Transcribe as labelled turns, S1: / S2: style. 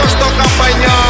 S1: то, что компаньон.